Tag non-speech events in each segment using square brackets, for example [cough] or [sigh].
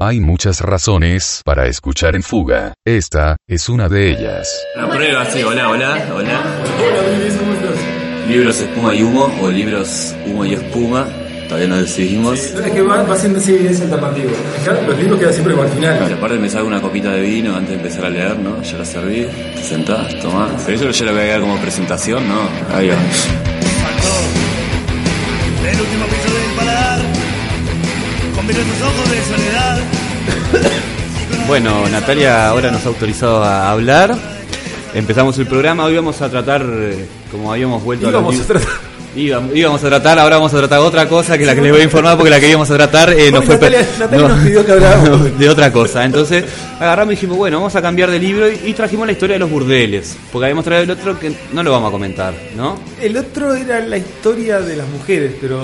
Hay muchas razones para escuchar en fuga. Esta es una de ellas. Una prueba, sí, hola, hola, hola. Libros espuma y humo o libros humo y espuma. Todavía no decidimos. Es que va, va siendo así tapativo. Acá Los libros quedan siempre al final. Claro, aparte me salgo una copita de vino antes de empezar a leer, ¿no? Ya la serví, te sentás, tomás. Pero eso ya lo voy a quedar como presentación, ¿no? Ahí va. Bueno, Natalia ahora nos ha autorizado a hablar. Empezamos el programa, hoy vamos a tratar, eh, como habíamos vuelto Íbamos a tratar- Íbamos, íbamos a tratar, ahora vamos a tratar otra cosa que la que les voy a informar porque la que íbamos a tratar eh, nos fue Natalia- Natalia nos pidió que habláramos. de otra cosa. Entonces agarramos y dijimos, bueno, vamos a cambiar de libro y, y trajimos la historia de los burdeles. Porque habíamos traído el otro que no lo vamos a comentar, ¿no? El otro era la historia de las mujeres, pero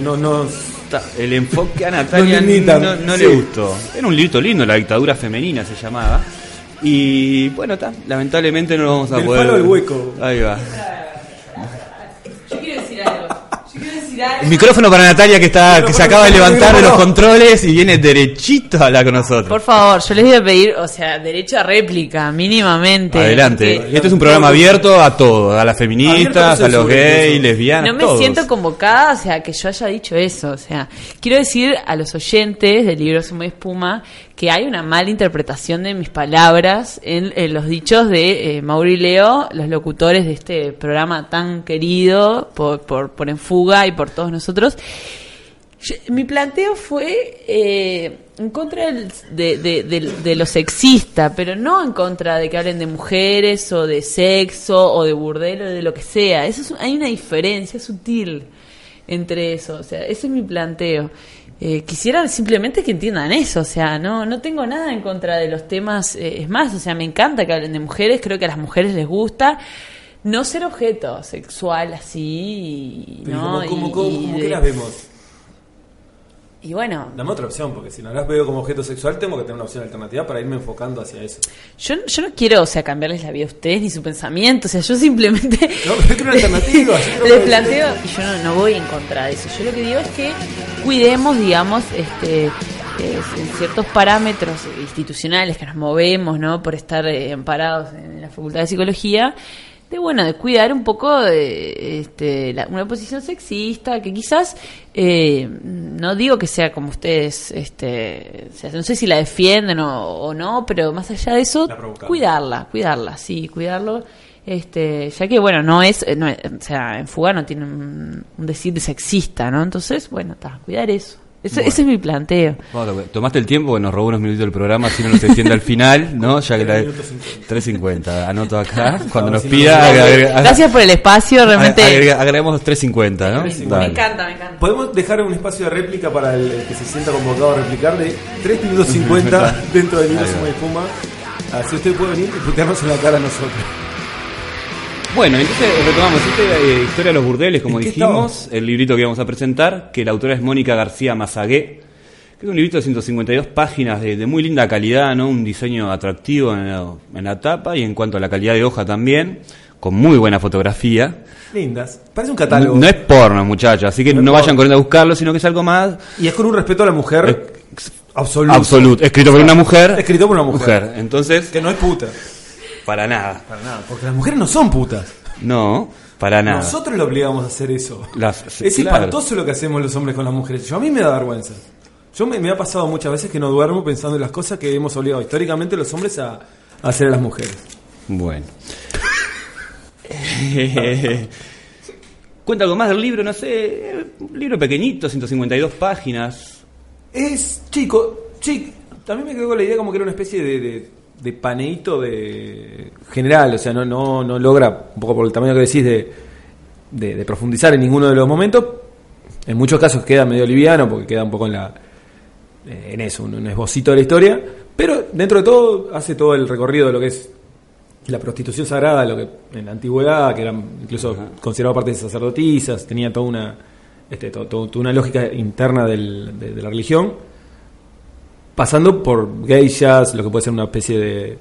no, no, no- El enfoque a [laughs] Natalia no, no sí. le gustó. Era un librito lindo, La dictadura femenina se llamaba. Y bueno, ta, lamentablemente no lo vamos a Del poder. palo al hueco. Ahí va. Yo quiero decir algo. Yo quiero decir algo. El micrófono para Natalia que está que se acaba de levantar de los controles y viene derechito a hablar con nosotros. Por favor, yo les voy a pedir, o sea, derecho a réplica, mínimamente. Adelante. porque Este es un programa abierto a todo, a las feministas, a los gays, lesbianas, No me todos. siento convocada, o sea, que yo haya dicho eso. O sea, quiero decir a los oyentes del libro Sumo y Espuma que hay una mala interpretación de mis palabras en, en los dichos de eh, Mauro y Leo, los locutores de este programa tan querido por, por, por Enfuga y por todos nosotros. Mi planteo fue eh, en contra del- de, de- lo sexista, pero no en contra de que hablen de mujeres o de sexo o de burdelo o de lo que sea. Eso es- hay una diferencia sutil entre eso. O sea, ese es mi planteo. Eh, quisiera simplemente que entiendan eso, o sea, no, no tengo nada en contra de los temas, eh, es más, o sea, me encanta que hablen de mujeres, creo que a las mujeres les gusta no ser objeto sexual así, Pero ¿no? ¿cómo, cómo, Y- cómo- y cómo de- que las vemos? Y bueno, Dame otra opción, porque si no las veo como objeto sexual, tengo que tener una opción alternativa para irme enfocando hacia eso. yo, yo no quiero, o sea, cambiarles la vida a ustedes ni su pensamiento, o sea, yo simplemente [laughs] No, pero yo quiero una alternativa. yo [laughs] les planteo, y yo no, no voy en contra de eso, yo lo que digo es que cuidemos, digamos, este en ciertos parámetros institucionales que nos movemos, ¿no? Por estar eh, amparados en la Facultad de Psicología, de bueno, de cuidar un poco de este, la- una posición sexista que quizás eh, no digo que sea como ustedes, este, o sea, no sé si la defienden o, o no, pero más allá de eso, cuidarla, cuidarla, sí, cuidarlo. Este, ya que bueno, no es, no es- o sea, en fuga no tiene un, un decir de sexista, ¿no? Entonces, bueno, está, cuidar eso. Ese, Bueno. ese es mi planteo. Bueno, tomaste el tiempo que nos robó unos minutos del programa, si no nos extiende al final, ¿no? [laughs] Ya que la 3.50, anoto acá, cuando No, nos pida, agrega- Gracias por el espacio, realmente. agrega- agregamos 3.50, ¿no? me encanta, me encanta. Podemos dejar un espacio de réplica para el, el que se sienta convocado a replicar de 3 minutos 50 [laughs] dentro del libro. Suma y Espuma. Así usted puede venir y putearnos en la cara a nosotros. Bueno, entonces retomamos esta eh, historia de los burdeles, como ¿En qué dijimos, el librito que vamos a presentar, que la autora es Mónica García Mazagué, que es un librito de 152 páginas de, de muy linda calidad, ¿no? Un diseño atractivo en la, en la tapa y en cuanto a la calidad de hoja también, con muy buena fotografía. Lindas. Parece un catálogo. No es porno, muchachos, así que No no, vayan corriendo a buscarlo, sino que es algo más Y es con un respeto a la mujer absoluto. absoluto. Escrito por una mujer. Escrito por una mujer. Entonces, Que no es puta. Para nada. Para nada. Porque las mujeres no son putas. No, para nada. Nosotros le obligamos a hacer eso. Las- es claro. espantoso lo que hacemos los hombres con las mujeres. Yo a mí me da vergüenza. Yo me, me ha pasado muchas veces que no duermo pensando en las cosas que hemos obligado históricamente los hombres a, a hacer a las mujeres. Bueno. [laughs] Cuenta algo más del libro, no sé, un libro pequeñito, 152 páginas. Es chico, chico. También me quedó con la idea como que era una especie de, de, de paneíto de general, o sea, no, no, no logra, un poco por el tamaño que decís, de, de, de profundizar en ninguno de los momentos. En muchos casos queda medio liviano porque queda un poco en la eh, en eso, un, un esbocito de la historia, pero dentro de todo hace todo el recorrido de lo que es la prostitución sagrada, lo que en la antigüedad, que era incluso considerado parte de sacerdotisas, tenía toda una, este, to- to- toda una lógica interna del- de, de la religión, pasando por geishas, lo que puede ser una especie de,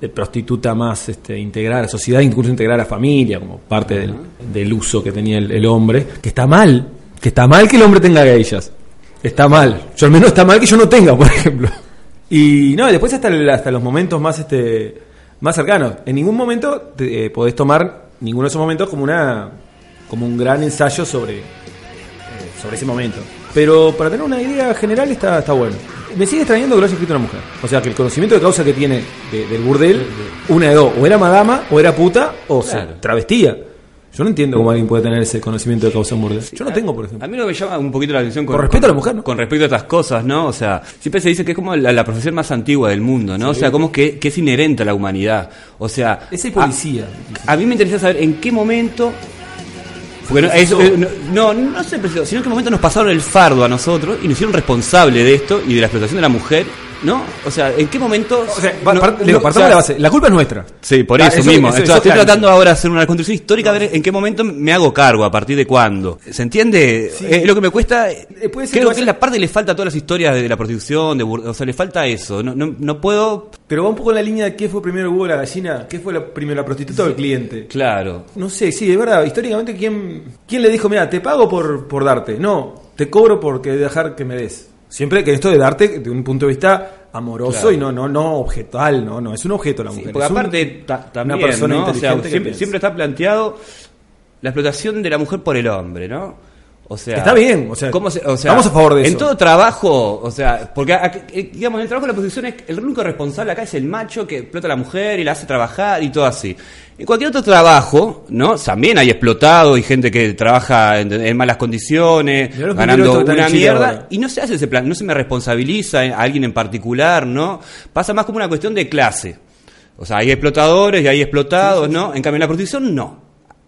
de prostituta más este, integrada a la sociedad, incluso integrada a la familia, como parte del, del uso que tenía el, el hombre, que está mal, que está mal que el hombre tenga geishas, está mal, yo al menos está mal que yo no tenga, por ejemplo. Y no, después hasta, el- hasta los momentos más este más cercanos. En ningún momento te, eh, podés tomar ninguno de esos momentos como una como un gran ensayo sobre eh, sobre ese momento. Pero para tener una idea general está, está bueno. Me sigue extrañando que lo haya escrito una mujer. O sea, que el conocimiento de causa que tiene de- del burdel, una de dos, o era madama, o era puta, o se Claro. travestía. Yo no entiendo cómo alguien puede tener ese conocimiento de causa en burdel. Yo no tengo, por ejemplo. A mí lo que me llama un poquito la atención Con respeto a la mujer, ¿no? Con respecto a estas cosas, ¿no? O sea, siempre se dice que es como la, la profesión más antigua del mundo, ¿no? O sea, como que, que es inherente a la humanidad. O sea, Ese policía. A, a mí me interesa saber en qué momento. Porque no, eso, eh, no, no, sé, preciso, sino en qué momento nos pasaron el fardo a nosotros y nos hicieron responsables de esto y de la explotación de la mujer, ¿no? O sea, ¿en qué momento.? O sea, no- par- o partamos sea, de la base. La culpa es nuestra. Sí, por Ah, eso, eso- mismo. eso- Estoy- eso estoy claro. tratando ahora de hacer una reconstrucción histórica, a ver en qué momento me hago cargo, a partir de cuándo. ¿Se entiende? Sí. Eh, lo que me cuesta. Eh, puede ser creo que que es la parte que le falta a todas las historias de la prostitución, de o sea, le falta eso. No, no, no puedo. Pero va un poco en la línea de qué fue primero el huevo o la gallina, qué fue la, primero la prostituta o el cliente. Claro. No sé, sí, de verdad, históricamente, ¿quién, quién le dijo, mira, te pago por, por darte? No, te cobro porque dejar que me des. Siempre que esto de darte de un punto de vista amoroso Claro. y no no no objetual, no, no, es un objeto la Sí, mujer. porque es un- aparte ta- también, una persona ¿no? O sea, inteligente que siempre, siempre está planteado la explotación de la mujer por el hombre, ¿no? O sea, Está bien, o sea, ¿cómo se- o sea, estamos a favor de En eso. todo trabajo, o sea, porque digamos, en el trabajo de la prostitución es el único responsable acá es el macho que explota a la mujer y la hace trabajar y todo así. En cualquier otro trabajo, ¿no? También hay explotado y gente que trabaja en, en malas condiciones, ganando una en mierda ahora. y no se hace ese plan, no se me responsabiliza a alguien en particular, ¿no? Pasa más como una cuestión de clase. O sea, hay explotadores y hay explotados, ¿no? En cambio, en la prostitución, no.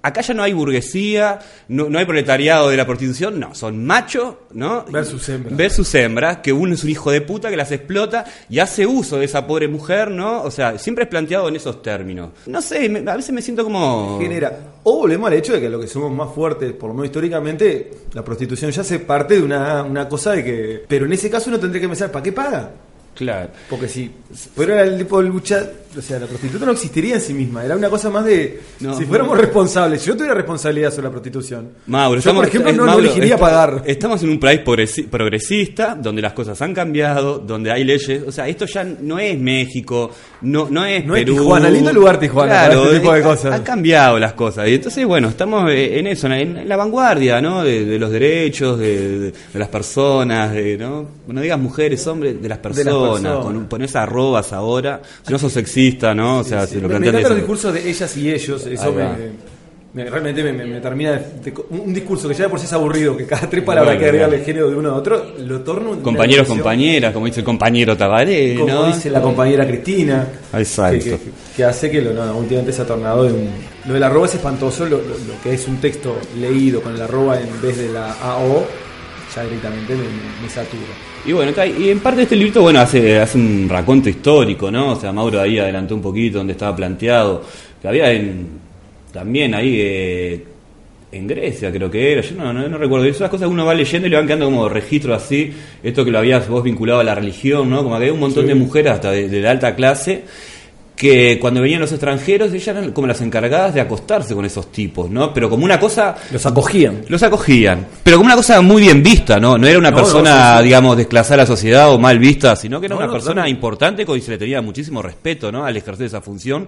Acá ya no hay burguesía, no, no hay proletariado de la prostitución, no. Son machos, ¿no? Versus hembras. Versus hembras, que uno es un hijo de puta que las explota y hace uso de esa pobre mujer, ¿no? O sea, siempre es planteado en esos términos. No sé, me- a veces me siento como... genera. O volvemos al hecho de que lo que somos más fuertes, por lo menos históricamente, la prostitución ya se parte de una, una cosa de que. Pero en ese caso uno tendría que pensar, ¿para qué paga? Claro. Porque si fuera el tipo de lucha, o sea, la prostituta no existiría en sí misma, era una cosa más de No. si fuéramos responsables, si yo tuviera responsabilidad sobre la prostitución. Mauro, yo por ejemplo eh, no, no Mauro, elegiría pagar. Estamos en un país progresi- progresista, donde las cosas han cambiado, donde hay leyes. O sea, esto ya no es México, no, no es No es Perú. Tijuana, lindo lugar Tijuana Claro, este tipo de cosas. Han cambiado las cosas. Y entonces, bueno, estamos eh, en eso, en, la vanguardia, ¿no? De, de los derechos, de, de- de las personas, de, ¿no? No digas mujeres, hombres, de las personas. personas. Con, pones arrobas ahora. Si no sos sexista, ¿no? O sea, lo me, me encantan los discursos de ellas y ellos, eso me, realmente me, termina de, de- un un discurso que ya de por sí es aburrido, que cada tres palabras Bueno, que agregarle el género de uno a otro, lo torno una Compañeros, compañeras, como dice el compañero Tabaré, Como ¿no? dice la compañera Cristina. Exacto. Que, que- que hace que lo, no, últimamente se ha tornado de un. Lo del arroba es espantoso, lo, lo- lo que es un texto leído con el arroba en vez de la AO, ya directamente me, me- me satura. Y bueno, y en parte este librito, bueno, hace, hace un raconto histórico, ¿no? O sea, Mauro ahí adelantó un poquito donde estaba planteado, que había en, también ahí eh, en Grecia, creo que era, yo no, no, no recuerdo, esas cosas uno va leyendo y le van quedando como registros así, esto que lo habías vos vinculado a la religión, ¿no? Como que había un montón de mujeres hasta de, de la alta clase que cuando venían los extranjeros ellas eran como las encargadas de acostarse con esos tipos, ¿no? Pero como una cosa Los acogían. los acogían, pero como una cosa muy bien vista, ¿no? No era una No, persona, no, sí, sí. digamos, desclasada a la sociedad o mal vista, sino que era No, una persona importante con y se le tenía muchísimo respeto, ¿no? Al ejercer esa función,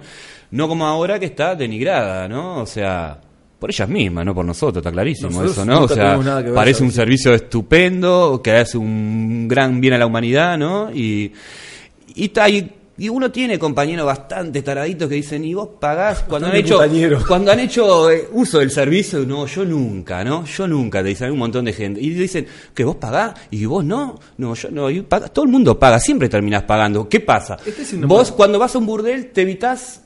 no como ahora que está denigrada, ¿no? O sea, por ellas mismas, no por nosotros, está clarísimo Nosotros eso, ¿no? O sea, ver, parece un servicio estupendo, que hace un gran bien a la humanidad, ¿no? Y, y, está- y- y uno tiene compañeros bastante taraditos que dicen, y vos pagás cuando han hecho, cuando han hecho eh, uso del servicio, no, yo nunca, ¿no? Yo nunca, te dicen hay un montón de gente. Y dicen, que vos pagás y vos no, no, yo no, y paga- todo el mundo paga, siempre terminás pagando. ¿Qué pasa? Este es Vos cuando vas a un burdel te evitás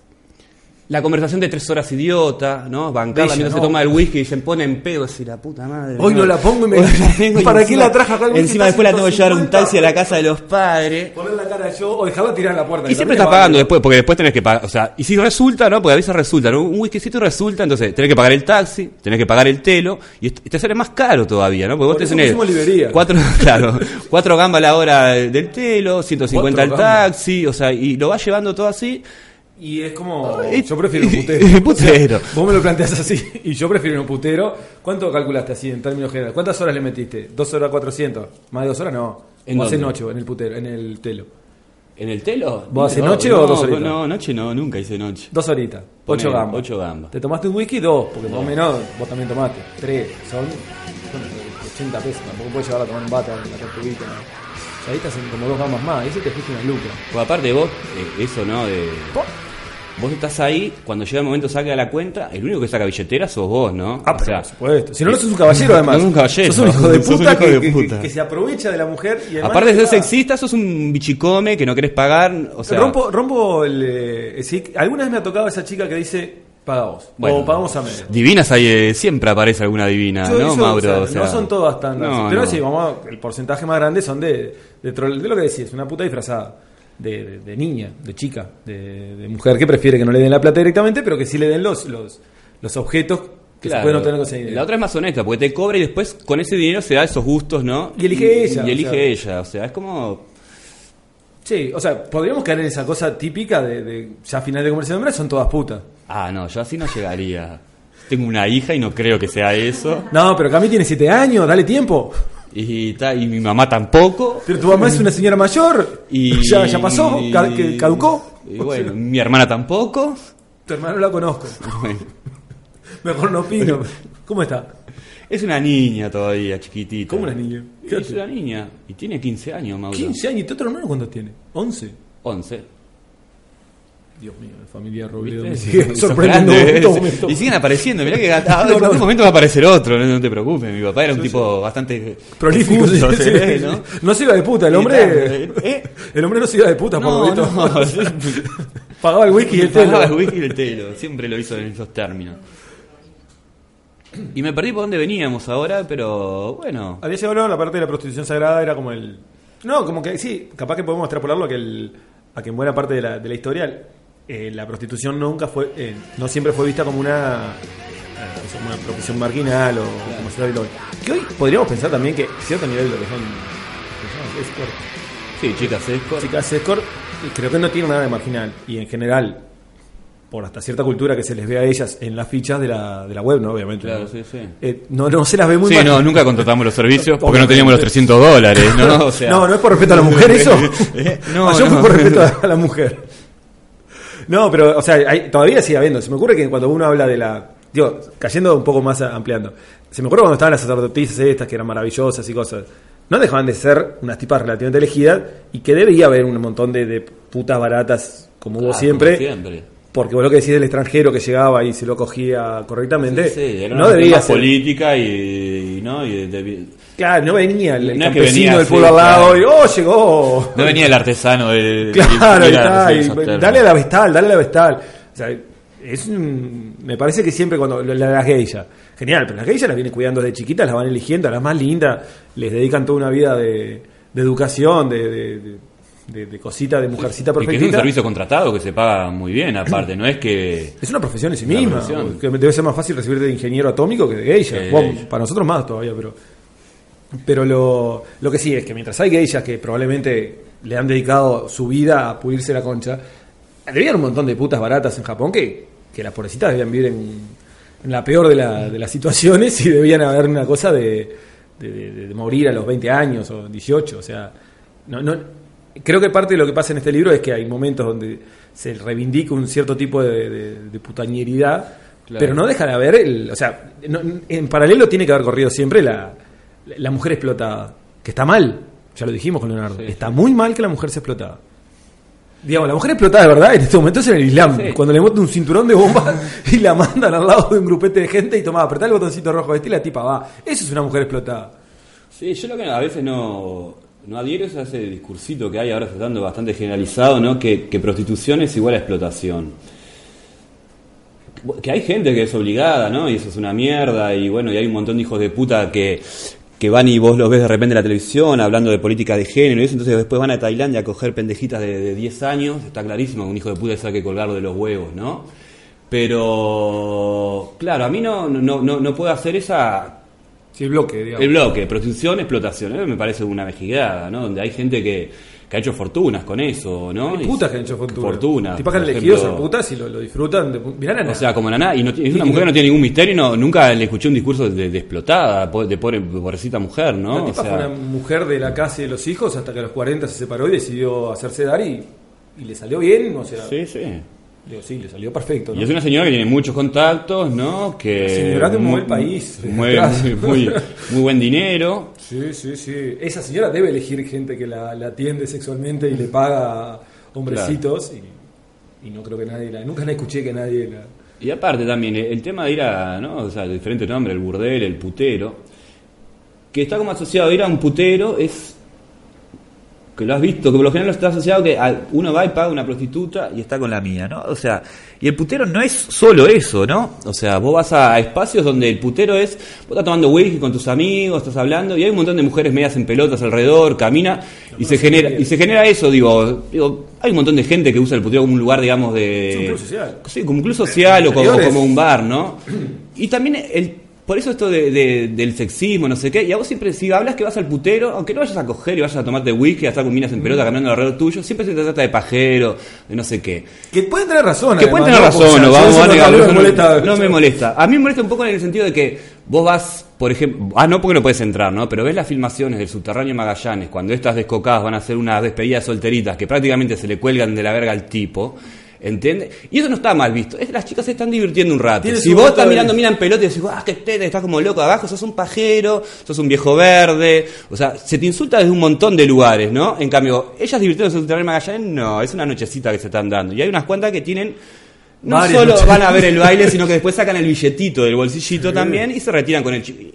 La conversación de tres horas idiota, ¿no? Bancarla Bella, mientras no. se toma el whisky y se pone en pedo, así la puta madre. Hoy no la pongo y me- [laughs] la tengo y ¿Para qué la traje acá el? Encima después la tengo que llevar un 150. taxi a la casa de los padres. Poner la cara yo o dejarla tirar en la puerta. Y siempre estás pagando paga. después, porque después tenés que pagar, o sea, y si resulta, ¿no? Porque a veces resulta, ¿no? Un whiskycito resulta, entonces tenés que pagar el taxi, tenés que pagar el telo, y te sale más caro todavía, ¿no? Porque vos Por tenés cuatro, [laughs] claro, cuatro gambas a la hora del telo, 150 Cuatro el taxi, o sea, y lo vas llevando todo así, Y es como. Yo prefiero un [laughs] putero. putero. [laughs] O sea, vos me lo planteas así. [laughs] Y yo prefiero un putero. ¿Cuánto calculaste así en términos generales? ¿Cuántas horas le metiste? ¿Dos horas 400? ¿Más de dos horas? No. ¿En ¿O haces dónde? noche en el putero, en el telo? ¿En el telo? ¿Vos haces No, noche no, o dos horitas? No, noche no, nunca hice noche. Dos horitas. Ocho gambas. ocho gambas. ¿Te tomaste un whisky? Dos. Porque más o menos vos también tomaste. Tres. Son. bueno, 80 pesos. Tampoco puedes llevar a tomar un bata, una tortuguita. ¿no? Ahí estás en como dos gambas más. Ahí se te fuiste una luca. Pues aparte vos, eh, eso, ¿no? De, vos estás ahí, cuando llega el momento saca la cuenta, el único que saca billetera sos vos, ¿no? Ah, o pero sea, por supuesto. Si no, no sos un caballero, [laughs] además. No sos un caballero. Sos un hijo de puta, hijo que, de que- puta. que se aprovecha de la mujer. Y además aparte de ser sexista, sos un bichicome que no querés pagar, o sea... rompo, rompo el. eh, sí, alguna vez me ha tocado esa chica que dice: paga vos. bueno, o pagamos a medio. Divinas hay, eh, siempre aparece alguna divina, Yo ¿no, eso, Mauro? o sea, O sea, no son todas tan. no, pero no. sí, vamos, a- el porcentaje más grande son de, de, troll- de lo que decís, una puta disfrazada. De, niña, de chica, de, de mujer que prefiere que no le den la plata directamente, pero que sí le den los, los, los objetos que Claro. se pueden obtener con ese dinero. La otra es más honesta, porque te cobra y después con ese dinero se da esos gustos, ¿no? Y elige ella, Y o elige sea. ella, o sea, es como... Sí, o sea, podríamos caer en esa cosa típica de, de ya final de comercio de hombres son todas putas. Ah, no, yo así no llegaría. Tengo una hija y no creo que sea eso. No, pero Cami tiene 7 años, dale tiempo. Y, ta- y mi mamá tampoco. Pero tu mamá es una señora mayor. Y, ya, ya pasó, ca- que caducó. Y bueno, mi hermana tampoco. Tu hermano la conozco. Bueno, [laughs] Mejor no opino. ¿Cómo está? es una niña todavía, chiquitita. ¿Cómo una niña? ¿Qué Es una niña. Y tiene 15 años, Mauro. 15 años. ¿Y tu otro hermano cuántos tiene? 11. 11. Dios mío, la familia Robledo me sigue sorprendiendo. Y siguen apareciendo. Mirá que [laughs] a- No, en no. momento va a aparecer otro, no, no te preocupes. Mi papá era un tipo bastante Prolífico, [laughs] sí, ve. ¿no? No se iba de puta, el hombre. tal, ¿eh? El hombre no se iba de puta, por lo. [laughs] Pagaba el whisky y el Pagaba telo. el whisky y el telo. Siempre lo hizo en esos términos. Y me perdí por dónde veníamos ahora, pero bueno. Había llegado la parte de la prostitución sagrada, era como el. No, como que sí, capaz que podemos extrapolarlo a que, el, a que en buena parte de la, de la historia eh, la prostitución nunca fue. eh, no siempre fue vista como una. eh, una profesión marginal o como se hoy. Que hoy podríamos pensar también que cierto nivel de lo que son. llama escort, Sí, chicas, escort. chicas escort, creo que no tiene nada de marginal. Y en general, por hasta cierta cultura que se les ve a ellas en las fichas de la, de la web, ¿no? Obviamente. Claro, ¿no? sí, sí. Eh, no, no se las ve muy Sí, mal. no, nunca contratamos los servicios porque no teníamos los 300 dólares, ¿no? O sea, [laughs] no, no es por respeto a la mujer [laughs] eso. Eh, no, yo no. por respeto a la mujer. No, pero, o sea, hay- todavía sigue habiendo. Se me ocurre que cuando uno habla de la. Digo, cayendo un poco más ampliando. Se me ocurre cuando estaban las sacerdotisas estas que eran maravillosas y cosas. No dejaban de ser unas tipas relativamente elegidas y que debía haber un montón de, de putas baratas como hubo Ah, siempre. como siempre. Porque vos lo que decís del extranjero que llegaba y se lo cogía correctamente. Sí, sí, era no una debía más ser. política y, y no y de- de- Claro, no venía el, No campesino venía del pueblo al lado claro. y ¡oh, llegó! no venía el artesano de Claro, está, y dale a la vestal, dale a la vestal. O sea, es un- me parece que siempre cuando la- las geishas, genial, pero las geishas las vienen cuidando desde chiquitas, las van eligiendo, a las más lindas, les dedican toda una vida de, de educación, de, de, de, de- de cosita, de mujercita y que es un servicio contratado que se paga muy bien aparte no es que Es una profesión en sí misma. Que debe ser más fácil recibir de ingeniero atómico que de geisha. Bueno, geisha. para nosotros más todavía, pero. Pero lo, lo que sí es que mientras hay geishas que probablemente le han dedicado su vida a pulirse la concha, haber un montón de putas baratas en Japón que, que las pobrecitas debían vivir en, en la peor de, la- de las situaciones y debían haber una cosa de, de- morir a los 20 años o 18. O sea, no, no, creo que parte de lo que pasa en este libro es que hay momentos donde se reivindica un cierto tipo de, putañeridad, Claro. pero no deja de haber, el, o sea, no- en paralelo tiene que haber corrido siempre la, la mujer explotada, que está mal, ya lo dijimos con Leonardo, Sí, está muy mal que la mujer sea explotada. Digamos, la mujer explotada de verdad en este momento es en el Islam, Sí. cuando le montan un cinturón de bomba [laughs] y la mandan al lado de un grupete de gente y toma, apretá el botoncito rojo este y la tipa va. Eso es una mujer explotada. Sí, yo lo que a veces no, no adhiero es a ese discursito que hay ahora está dando bastante generalizado, ¿no? Que, que prostitución es igual a explotación. que hay gente que es obligada, ¿no? Y eso es una mierda, y bueno, y hay un montón de hijos de puta que, que van y vos los ves de repente en la televisión hablando de política de género y eso, entonces después van a Tailandia a coger pendejitas de, de 10 años, está clarísimo que un hijo de puta se hay que colgarlo de los huevos, ¿no? Pero, claro, a mí no, no, no, no puedo hacer esa Sí, el bloque, digamos. el bloque, prostitución, explotación, ¿eh? me parece una mejigada, ¿no? Donde hay gente que, que ha hecho fortunas con eso, ¿no? Hay putas que han hecho fortuna. Fortunas. Tipo que han elegido ser putas y lo, lo disfrutan. De, mirá, nana. O sea, como Naná, y, no, es una mujer que no tiene ningún misterio, y no, nunca le escuché un discurso de, de explotada, de pobre, pobrecita mujer, ¿no? La O tipa sea, fue una mujer de la casa y de los hijos hasta que a los 40 se separó y decidió hacerse dar y, y le salió bien. O sea, sí, sí. Digo, sí, le salió perfecto. ¿no? Y es una señora que tiene muchos contactos, ¿no? Que Señora que mueve el país. Mueve muy, muy, muy buen dinero. Sí, sí, sí. Esa señora debe elegir gente que la, la atiende sexualmente y le paga hombrecitos. Y, y no creo que nadie la. Nunca la escuché que nadie la. Y aparte también, el tema de ir a, ¿no? O sea, el diferente nombre, el burdel, el putero, que está como asociado a ir a un putero es que lo has visto, que por lo general está asociado que uno va y paga una prostituta y está con la mía, ¿no? O sea, y el putero no es solo eso, ¿no? O sea, vos vas a espacios donde el putero es, vos estás tomando whisky con tus amigos, estás hablando y hay un montón de mujeres medias en pelotas alrededor, camina y se genera y se genera eso, digo, digo, hay un montón de gente que usa el putero como un lugar, digamos, de Es un club social. Sí, como un club social o como, como un bar, ¿no? Y también el por eso esto de, de- del sexismo, no sé qué, y a vos siempre, si hablas que vas al putero, aunque no vayas a coger y vayas a tomarte whisky, a estar con minas en pelota caminando alrededor tuyo, siempre se te trata de pajero, de no sé qué. Que pueden tener razón. Que pueden tener ¿no? razón, no vamos a no me molesta. no me molesta. A mí me molesta un poco en el sentido de que vos vas, por ejemplo, ah, no porque no puedes entrar, ¿no? Pero ves las filmaciones del subterráneo Magallanes, cuando estas descocadas van a hacer unas despedidas solteritas que prácticamente se le cuelgan de la verga al tipo. ¿Entiendes? Y eso no está mal visto. Es, las chicas se están divirtiendo un rato. Si vos estás mirando, mira en pelota y decís, ah, qué teta, estás como loco abajo, sos un pajero, sos un viejo verde. O sea, se te insulta desde un montón de lugares, ¿no? En cambio, ellas divirtiéndose en el Magallanes, no, es una nochecita que se están dando. Y hay unas cuantas que tienen no Varias solo noches. van a ver el baile, [laughs] sino que después sacan el billetito del bolsillito también y se retiran con el chi-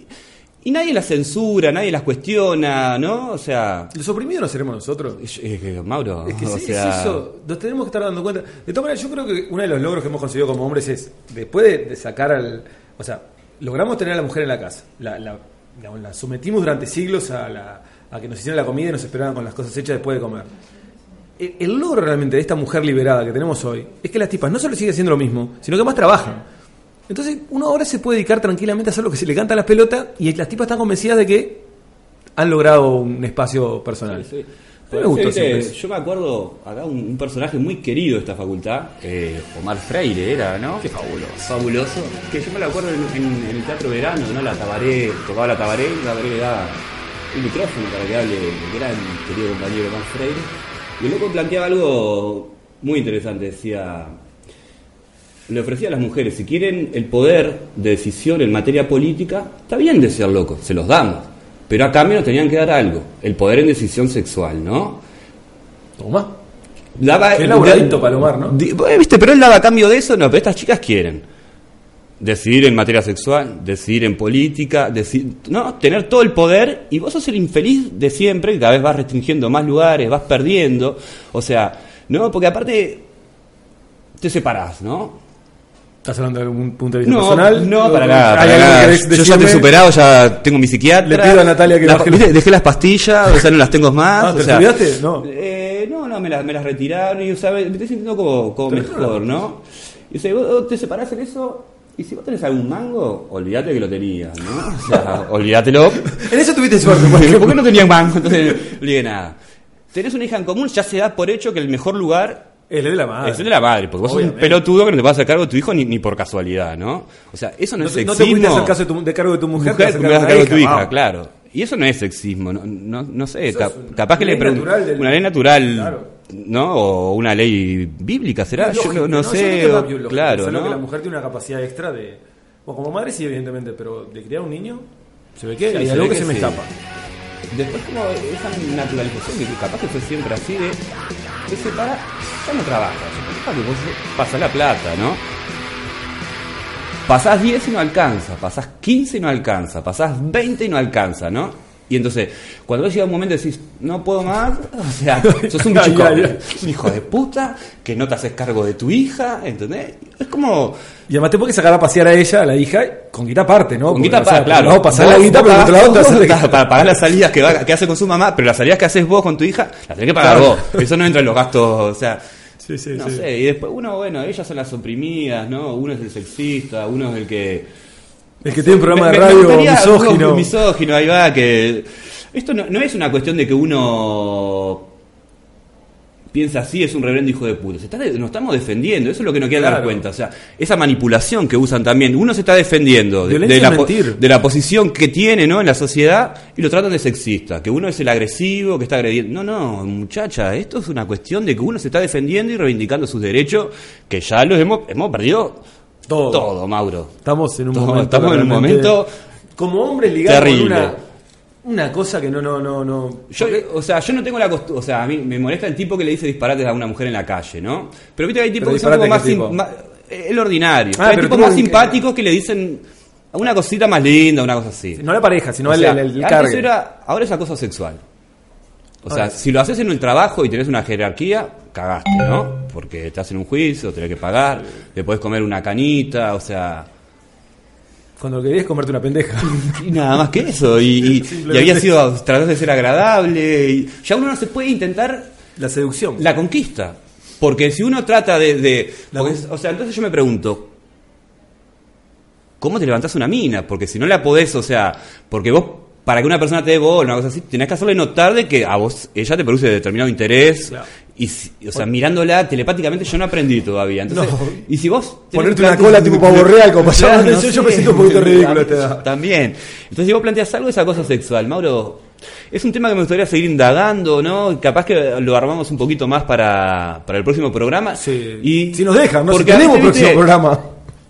Y nadie las censura, nadie las cuestiona, ¿no? O sea, Los oprimidos no seremos nosotros. es- es que, Mauro, Es que o sí, sea, es eso, nos tenemos que estar dando cuenta. De todas maneras, yo creo que uno de los logros que hemos conseguido como hombres es, después de, de sacar al. O sea, logramos tener a la mujer en la casa. La, la, digamos, la sometimos durante siglos a, la, a que nos hicieran la comida y nos esperaban con las cosas hechas después de comer. El, el logro realmente de esta mujer liberada que tenemos hoy es que las tipas no solo siguen haciendo lo mismo, sino que más trabajan. Entonces, uno ahora se puede dedicar tranquilamente a hacer lo que se le canta a las pelotas y las tipas están convencidas de que han logrado un espacio personal. Sí. Mí me gustó Viste, eso. Yo me acuerdo acá un, un personaje muy querido de esta facultad, eh, Omar Freire era, ¿no? Qué fabuloso. Fabuloso. Que yo me lo acuerdo en, en- en el Teatro Verano, ¿no? La Tabaré, tocaba la Tabaré y la Tabaré le daba un micrófono para que hable el gran querido compañero Omar Freire. Y el loco planteaba algo muy interesante, decía... Le ofrecía a las mujeres, si quieren el poder de decisión en materia política, está bien de ser locos, se los damos. Pero a cambio nos tenían que dar algo, el poder en decisión sexual, ¿no? Toma. Daba, Qué elaboradito, Palomar, ¿no? Eh, ¿Viste? Pero él daba a cambio de eso, no, pero estas chicas quieren decidir en materia sexual, decidir en política, decidir, no, tener todo el poder y vos sos el infeliz de siempre, que cada vez vas restringiendo más lugares, vas perdiendo, o sea, no, porque aparte te separás, ¿no? ¿Estás hablando de algún punto de vista No, personal? no, ¿O- para nada. ¿Hay para algo que nada. querés Yo ya te he superado, ya tengo mi psiquiatra. Le pido a Natalia que La- baje. Dejé las pastillas, o sea, no las tengo más. Ah, o ¿te sea, olvidaste? No. Eh, no, no, me las, me las retiraron y, o sea, me estoy sintiendo como, como mejor, no. Y dice, vos vos te separás en eso y si vos tenés algún mango, olvídate que lo tenías, ¿no? O sea, [laughs] olvídatelo. En eso tuviste suerte. Porque, [laughs] ¿Por qué no tenían mango? Entonces, no olvidé nada. Tenés una hija en común, ya se da por hecho que el mejor lugar El de la madre. es el de la madre, porque vos sos un Obviamente. pelotudo que no te vas a hacer cargo de tu hijo ni, ni por casualidad, ¿no? O sea, eso no, No es te, no sexismo. te fuiste a hacer caso de, tu- de cargo de tu mujer, mujer, te te vas a hacer cargo de tu hija, claro. Y eso no es sexismo, no, no, no sé, cap- es capaz que le ley pregun- natural del- una ley natural, Claro. ¿no? O una ley bíblica, ¿será? Yo no, no Yo sé, no o- claro, solo ¿no? que la mujer tiene una capacidad extra de... Bueno, como madre sí, evidentemente, pero de criar un niño, se ve que Sí, hay algo que se me sí. escapa. Después como esa naturalización que capaz que fue siempre así de que se para, ya no trabajas, que vos pasás la plata, ¿no? Pasás 10 y no alcanza, pasás 15 y no alcanza, pasás 20 y no alcanza, ¿no? Y entonces, cuando llega un momento y decís, no puedo más, [laughs] o sea, sos un [laughs] ay. un hijo de puta, que no te haces cargo de tu hija, ¿entendés? Es como... Y además te puedes sacar a pasear a ella, a la hija, con guita aparte, ¿no? Con guita Porque, o sea, para, claro. No, pasar la guita, pero para pagar las salidas que, va- que hace con su mamá, pero las salidas que haces vos con tu hija, las tenés que pagar Claro. vos. Eso no entra en los gastos, o sea... Sí, sí, no sí. sé, y después uno, bueno, ellas son las oprimidas, ¿no? Uno es el sexista, uno es el que... El que tiene un programa Me- de me- me radio gustaría- misógino. no, misógino, ahí va, que... Esto no, no es una cuestión de que uno piensa así, es un reverendo hijo de puta. Se está de- nos estamos defendiendo, eso es lo que no quiere dar Claro. cuenta. O sea, esa manipulación que usan también, uno se está defendiendo de, la, de la posición que tiene ¿no? en la sociedad y lo tratan de sexista, que uno es el agresivo, que está agrediendo. No, no, muchacha, esto es una cuestión de que uno se está defendiendo y reivindicando sus derechos, que ya los hemos, hemos perdido Todo. todo, Mauro. Estamos en un Todo, momento. estamos en un momento Como hombres ligados con terrible. una, una cosa que no, no, no, no. Yo, o sea, yo no tengo la costumbre, o sea, a mí me molesta el tipo que le dice disparates a una mujer en la calle, ¿no? Pero viste que hay tipos que son como más, ¿qué sim- tipo? más- eh, el ordinario. Ah, hay tipos más simpáticos que le dicen una cosita más linda, una cosa así. No la pareja, sino O el, sea, el, el cargue. era- ahora es acoso sexual. O sea, Ahora- si lo haces en el trabajo y tenés una jerarquía, cagaste, ¿no? Porque te hacen un juicio, tenés que pagar, te podés comer una canita, o sea, Cuando lo querías comerte una pendeja. [laughs] y nada más que eso. Y, y- y Simplemente. había sido, tratás de ser agradable. Y ya uno no se puede intentar La seducción. la conquista. Porque si uno trata de... porque- o sea, entonces yo me pregunto, ¿cómo te levantás una mina? Porque si no la podés, o sea, porque vos, para que una persona te dé bola, una cosa así, tenés que hacerle notar de que a vos, ella te produce determinado interés. Claro. Y, si- o sea, mirándola telepáticamente yo no aprendí todavía. Entonces, No. y si vos... Ponerte un una cola tipo pavo real, como Claro, no yo sé. me siento un poquito ridículo esta edad. También. Entonces, si vos planteas algo, es acoso sexual. Mauro, es un tema que me gustaría seguir indagando, ¿no? Capaz que lo armamos un poquito más para, para el próximo programa. Sí. Y si nos dejan, ¿no? Si porque tenemos a veces, próximo programa.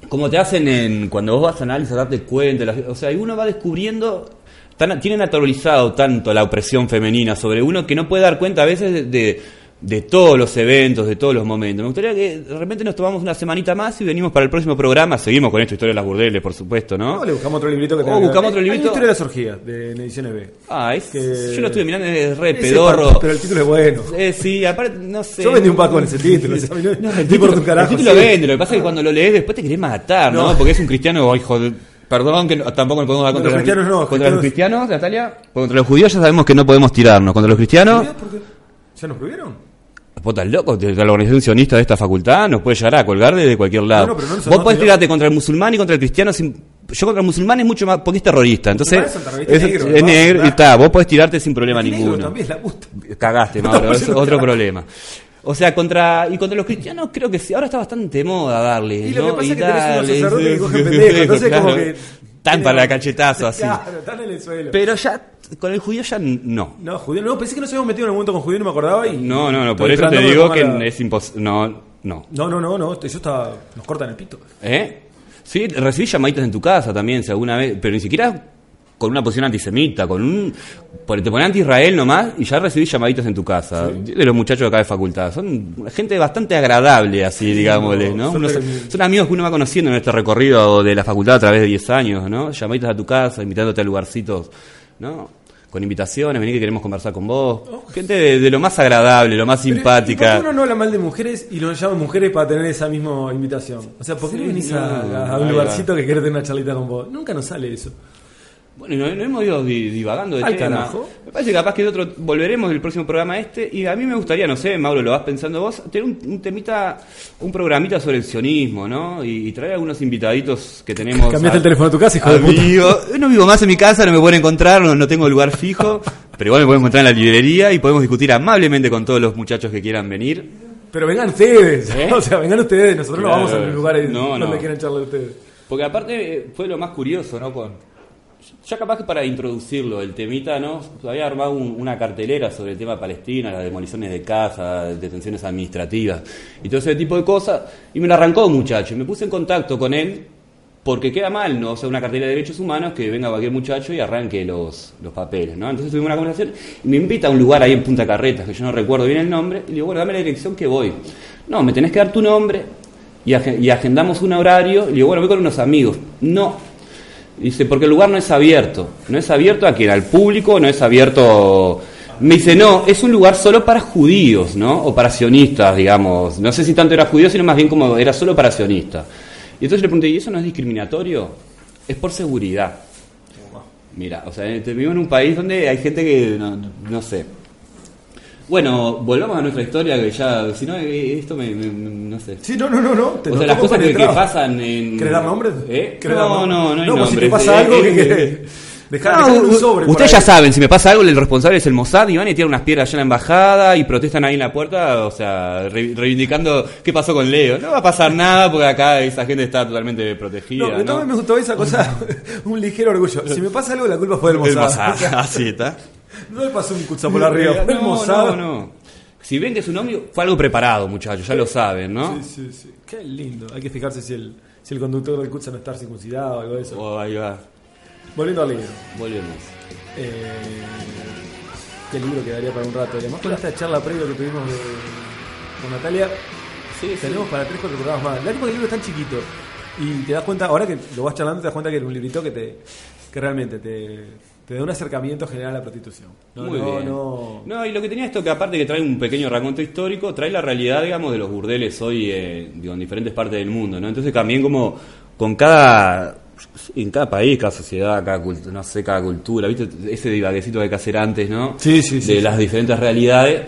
Como te hacen en cuando vos vas a análisis, darte cuenta, o sea, y uno va descubriendo, tan, tiene naturalizado tanto la opresión femenina sobre uno que no puede dar cuenta a veces de, de, de todos los eventos, de todos los momentos. Me gustaría que de repente nos tomamos una semanita más y venimos para el próximo programa. Seguimos con esta historia de las burdeles, por supuesto, ¿no? No, le buscamos otro librito que tenga ver. buscamos otro Hay librito. historia de las orgías, de en ediciones B. Ah, es- Que- yo lo estuve mirando, es re Ese pedorro. Pero el título es bueno. Eh, sí, aparte, no sé. Yo vendí un pack con ese título. o no- No, no el título, un carajo, el título sí. vende, lo que pasa es que cuando lo lees después te querés matar, ¿no? No. Porque es un cristiano, oh, hijo de... Perdón, que no- tampoco nos podemos dar No, contra los cristianos no, contra los cristianos, Natalia. Contra los judíos ya sabemos que no podemos tirarnos. Contra los cristianos, ¿Por qué? ¿Ya nos prohibieron? Vos estás loco, de la organización sionista de esta facultad nos puede llegar a colgar desde cualquier lado. No, no, pero no nos vos podés tirarte contra el musulmán y contra el cristiano sin... Yo contra el musulmán es mucho más, porque es terrorista, entonces es negro, es negro y está, vos podés tirarte sin problema ninguno. también, la puta. Cagaste, [laughs] Mauro, es otro problema. O sea, contra y contra los cristianos creo que sí, ahora está bastante de moda darle. Y lo ¿no? que pasa es que tenés unos sacerdotes que cogen pendejos, entonces como que... Tan para el cachetazo [laughs] así. Claro, están en el suelo. Pero ya con el judío ya no. No, judío, no, pensé que nos habíamos metido en algún momento con judío, no me acordaba y... No, no, no, por eso te digo que la- es imposible. No, no. No, no, no, no, eso está... Nos cortan el pito. ¿Eh? Sí, recibí llamaditas en tu casa también, si alguna vez, pero ni siquiera con una posición antisemita, con un... Te pones anti-Israel nomás y ya recibí llamaditas en tu casa, de los muchachos de acá de facultad. Son gente bastante agradable, así, digámosle, ¿no? son amigos que uno va conociendo en este recorrido de la facultad a través de 10 años, ¿no? Llamaditas a tu casa, invitándote a lugarcitos, ¿no? Con invitaciones, vení que queremos conversar con vos. Gente de, de lo más agradable, lo más Pero, ¿y simpática. por qué uno no habla mal de mujeres y nos llama mujeres para tener esa misma invitación? O sea, ¿por qué Sí, no venís no, a, a un lugarcito que querés tener una charlita con vos? Nunca nos sale eso. Bueno, y no, no hemos ido di- divagando de Al tema. carajo. Me parece que capaz que de otro volveremos del próximo programa este. Y a mí me gustaría, no sé, Mauro, lo vas pensando vos, tener un, un temita, un programita sobre el sionismo, ¿no? Y, y traer algunos invitaditos que tenemos. Cambiaste a- el teléfono de tu casa, hijo de puta. Amigo, no vivo más en mi casa, no me pueden encontrar, no, no tengo lugar fijo, [laughs] pero igual me pueden encontrar en la librería y podemos discutir amablemente con todos los muchachos que quieran venir. Pero vengan ustedes. ¿Eh? [laughs] O sea, vengan ustedes. Nosotros no vamos a los lugares No, donde no. quieran charlar ustedes. Porque aparte eh, fue lo más curioso, ¿no? Con, ya capaz que para introducirlo, el temita, ¿no? Había armado un- una cartelera sobre el tema de Palestina, las demoliciones de casas, detenciones administrativas y todo ese tipo de cosas. Y me lo arrancó un muchacho. Me puse en contacto con él porque queda mal, ¿no? O sea, una cartelera de derechos humanos que venga cualquier muchacho y arranque los, los papeles, ¿no? Entonces tuvimos una conversación y me invita a un lugar ahí en Punta Carretas, que yo no recuerdo bien el nombre, y le digo, bueno, dame la dirección que voy. No, me tenés que dar tu nombre y, y agendamos un horario. Y le digo, bueno, voy con unos amigos. No. Dice, porque el lugar no es abierto. No es abierto a quien, al público, no es abierto... Me dice, no, es un lugar solo para judíos, ¿no? O para sionistas, digamos. No sé si tanto era judío, sino más bien como era solo para sionistas. Y entonces le pregunté, ¿y eso no es discriminatorio? Es por seguridad. Mira, o sea, te- vivimos en un país donde hay gente que, no, no sé. Bueno, volvamos a nuestra historia, que ya, si no, eh, esto me, me- no sé. Sí, no, no, no, no. te O sea, las cosas que, que penetrado. pasan en... ¿Querés dar nombres? ¿Eh? ¿Querés dar No, nombres? no, no hay No, pues si te nombres. pasa Eh, algo que [laughs] Dejá, No, en un u- sobre. por ustedes ahí. ya saben, si me pasa algo, el responsable es el Mossad y van y tiran unas piedras allá en la embajada y protestan ahí en la puerta, o sea, re- reivindicando qué pasó con Leo. No va a pasar nada porque acá esa gente está totalmente protegida. No, me gustó esa cosa, [laughs] un ligero orgullo. Si me pasa algo, la culpa fue del El Mossad. Mossad, [laughs] así está. No me pasó un cucha por arriba, fue no, no, no. Si ven que es un hombre, fue algo preparado, muchachos, ya lo saben, ¿no? Sí, sí, sí. Qué lindo. Hay que fijarse si el, si el conductor del Kutza no está circuncidado o algo de eso. Oh, ahí va, Volviendo al libro. volvemos. Eh, qué libro quedaría para un rato. Además con esta charla previa que tuvimos de- con Natalia, tenemos para tres cuatro programas más. Que el libro es tan chiquito. Y te das cuenta, ahora que lo vas charlando, te das cuenta que era un librito que te que realmente te, te da un acercamiento general a la prostitución. No, Muy no, bien. no. No, y lo que tenía esto que aparte que trae un pequeño raconto histórico, trae la realidad, digamos, de los burdeles hoy eh, digo, en diferentes partes del mundo, ¿no? Entonces también como con cada en cada país, cada sociedad, cada cultura, no sé, cada cultura, ¿viste? Ese divaguecito que hay que hacer antes, ¿no? Sí, sí, sí, De sí. las diferentes realidades.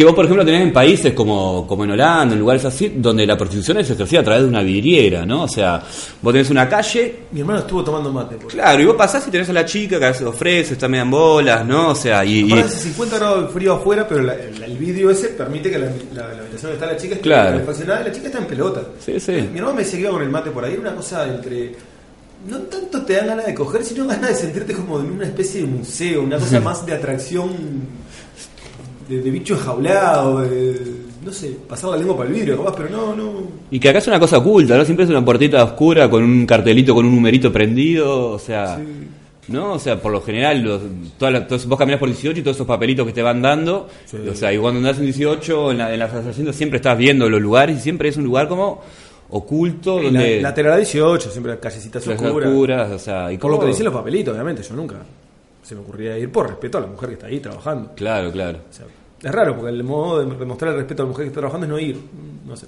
Que vos, por ejemplo, tenés en países como, como en Holanda, en lugares así, donde la prostitución es ejercida a través de una vidriera, ¿no? O sea, vos tenés una calle Mi hermano estuvo tomando mate. por- Claro, y vos pasás y tenés a la chica que se ofrece, está media en bolas, ¿no? O sea, y, y- hace 50 grados de frío afuera, pero la- la- el vídeo ese permite que la, habitación donde está la chica esté Claro. calefaccionada y la chica está en pelota. Sí, sí. Mi hermano me seguía con el mate por ahí, era una cosa entre. No tanto te dan ganas de coger, sino [laughs] ganas de sentirte como en una especie de museo, una cosa [laughs] más de atracción de, de bicho enjaulado, de, no sé, pasar la lengua para el vidrio, capaz, pero no, no. y que acá es una cosa oculta, ¿no? Siempre es una puertita oscura con un cartelito, con un numerito prendido, o sea... ¿No? O sea, por lo general, los, todas las- todos- vos caminás por 18 y todos esos papelitos que te van dando, o sea, y cuando andás en 18, en, la- en las siempre estás viendo los lugares y siempre es un lugar como oculto, La, donde... lateral 18, siempre callecitas oscuras. oscuras, o sea... Y Por lo que dicen los papelitos, obviamente, yo nunca se me ocurría ir por respeto a la mujer que está ahí trabajando. Claro, claro. O sea, es raro, porque el modo de demostrar el respeto a la mujer que está trabajando es no ir. No sé.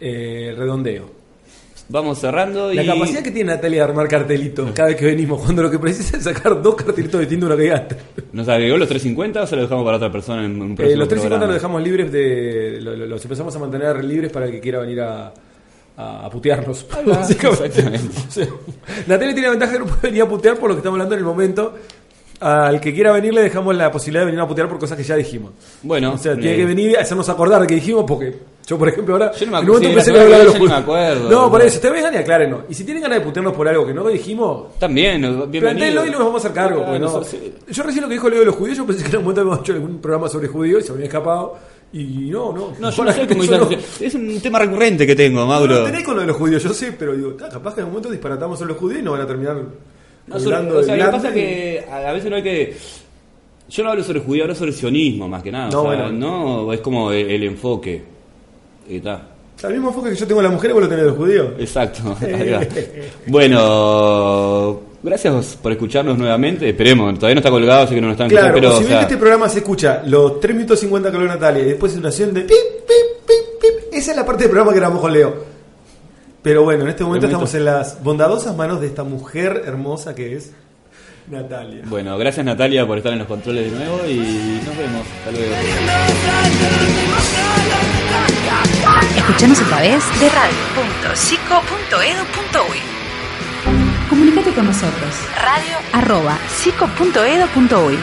Eh, redondeo. Vamos cerrando y... La capacidad que tiene Natalia de armar cartelitos cada vez que venimos, cuando lo que precisa es sacar dos cartelitos distintos de uno que gasta. ¿Nos agregó los 350 o se lo dejamos para otra persona en un Eh, próximo los 350 programa? los dejamos libres de. lo- lo- Los empezamos a mantener libres para el que quiera venir a, a, putearnos. sea, [laughs] Natalia tiene la ventaja que no puede venir a putear por lo que estamos hablando en el momento. Al que quiera venir le dejamos la posibilidad de venir a putear por cosas que ya dijimos. Bueno, O sea, tiene que venir a hacernos acordar de que dijimos, porque yo, por ejemplo, ahora. Yo no me en un momento acuerdo, sí, a hablar de yo los ni me judíos. acuerdo. No, por eso, ustedes vengan y aclárenos. Y si tienen ganas de putearnos por algo que no dijimos, También, bienvenido. Y nos vamos a hacer cargo. No- sí. Yo recién lo que dijo Leo de los judíos, yo pensé que en un momento habíamos hecho algún programa sobre judíos y se me había escapado. Y no, no. No, yo no sé cómo Yo no- Es un tema recurrente que tengo, no, Mauro. no tenés con lo de los judíos, yo sé, pero digo, capaz que en un momento disparatamos sobre los judíos y nos van a terminar No, sobre- hablando o sea, lo que pasa es que a veces no hay que. Yo no hablo sobre judío, hablo sobre sionismo más que nada. No, o sea, bueno. no, es como el, el enfoque. Y sea, el mismo enfoque que yo tengo en la mujer, vos lo tenés de los judíos. Exacto. [laughs] bueno, gracias por escucharnos nuevamente. Esperemos, todavía no está colgado, así que no nos están Claro, escuchando, si pero. o que sea, este programa se escucha los 3 minutos 50 que habló Natalia y después es una acción de pip, pip, pip, pip, esa es la parte del programa que grabamos con Leo. Pero bueno, en este momento momento- estamos en las bondadosas manos de esta mujer hermosa que es Natalia. Bueno, gracias Natalia por estar en los controles de nuevo y nos vemos. Hasta luego. Escuchanos a través de radio.cico.edu.uy. Comunicate con nosotros. Radio arroba cico.edu.uy.